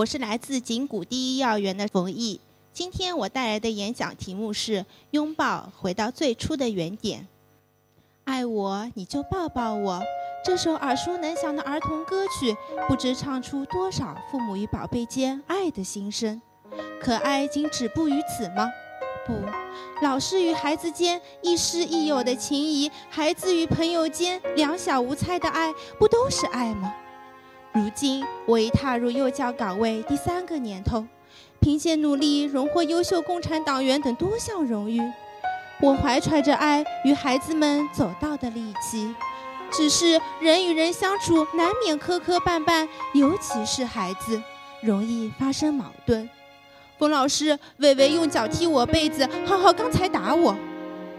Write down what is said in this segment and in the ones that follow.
我是来自景谷第一幼儿园的冯毅。今天我带来的演讲题目是“拥抱，回到最初的原点”。爱我，你就抱抱我。这首耳熟能详的儿童歌曲，不知唱出多少父母与宝贝间爱的心声。可爱仅止步于此吗？不，老师与孩子间亦师亦友的情谊，孩子与朋友间两小无猜的爱，不都是爱吗？如今我已踏入幼教岗位第三个年头，凭借努力荣获优秀共产党员等多项荣誉，我怀揣着爱与孩子们走到的力气。只是人与人相处难免磕磕绊绊，尤其是孩子，容易发生矛盾。冯老师，伟伟用脚踢我被子，浩浩刚才打我，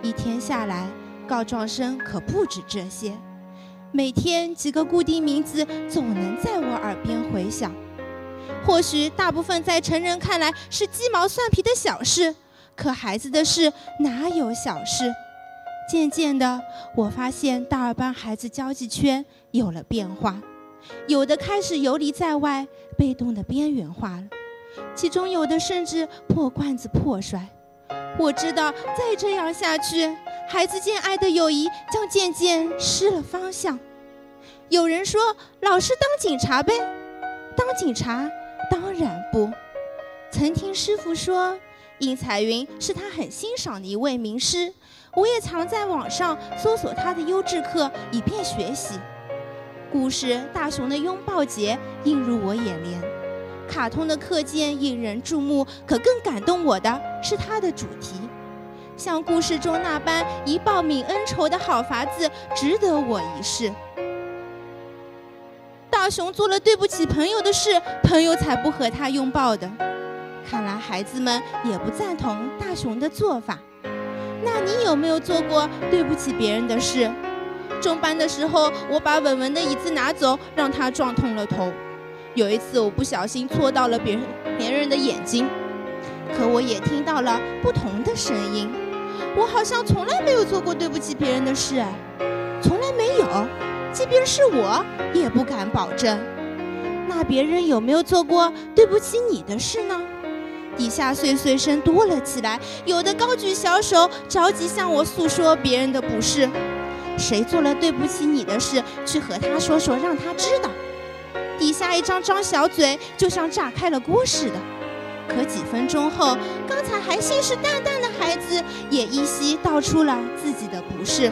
一天下来，告状声可不止这些。每天几个固定名字总能在我耳边回响，或许大部分在成人看来是鸡毛蒜皮的小事，可孩子的事哪有小事？渐渐的，我发现大二班孩子交际圈有了变化，有的开始游离在外，被动的边缘化了，其中有的甚至破罐子破摔。我知道再这样下去。孩子间爱的友谊将渐渐失了方向。有人说：“老师当警察呗？”当警察当然不。曾听师傅说，应彩云是他很欣赏的一位名师。我也常在网上搜索他的优质课，以便学习。故事《大熊的拥抱节》映入我眼帘，卡通的课件引人注目，可更感动我的是它的主题。像故事中那般一报泯恩仇的好法子，值得我一试。大熊做了对不起朋友的事，朋友才不和他拥抱的。看来孩子们也不赞同大熊的做法。那你有没有做过对不起别人的事？中班的时候，我把文文的椅子拿走，让他撞痛了头。有一次，我不小心戳到了别人别人的眼睛。可我也听到了不同的声音。我好像从来没有做过对不起别人的事，从来没有，即便是我也不敢保证。那别人有没有做过对不起你的事呢？底下碎碎声多了起来，有的高举小手，着急向我诉说别人的不是。谁做了对不起你的事，去和他说说，让他知道。底下一张张小嘴，就像炸开了锅似的。可几分钟后，刚才还信誓旦旦的孩子也依稀道出了自己的不是。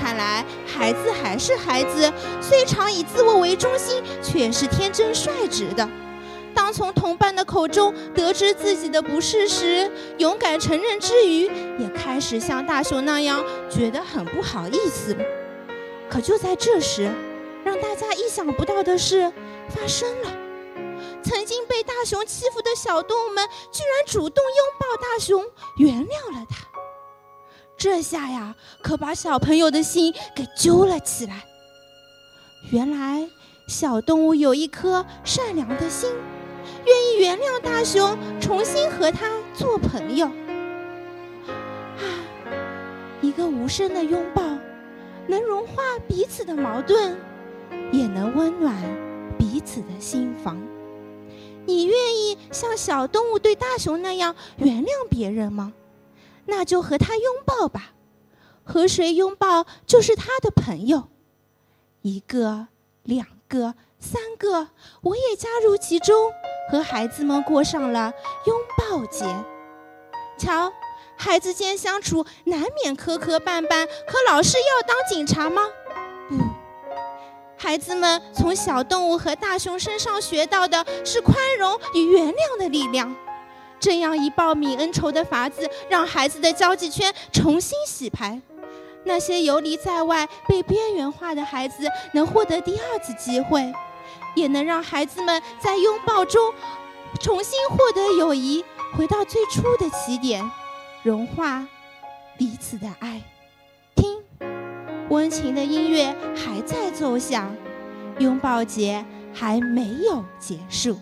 看来孩子还是孩子，虽常以自我为中心，却是天真率直的。当从同伴的口中得知自己的不是时，勇敢承认之余，也开始像大熊那样觉得很不好意思。可就在这时，让大家意想不到的事发生了。曾经被大熊欺负的小动物们，居然主动拥抱大熊，原谅了他。这下呀，可把小朋友的心给揪了起来。原来，小动物有一颗善良的心，愿意原谅大熊，重新和他做朋友。啊，一个无声的拥抱，能融化彼此的矛盾，也能温暖彼此的心房。你愿意像小动物对大熊那样原谅别人吗？那就和他拥抱吧，和谁拥抱就是他的朋友。一个、两个、三个，我也加入其中，和孩子们过上了拥抱节。瞧，孩子间相处难免磕磕绊绊，可老师要当警察吗？孩子们从小动物和大熊身上学到的是宽容与原谅的力量。这样一报泯恩仇的法子，让孩子的交际圈重新洗牌。那些游离在外、被边缘化的孩子能获得第二次机会，也能让孩子们在拥抱中重新获得友谊，回到最初的起点，融化彼此的爱。温情的音乐还在奏响，拥抱节还没有结束。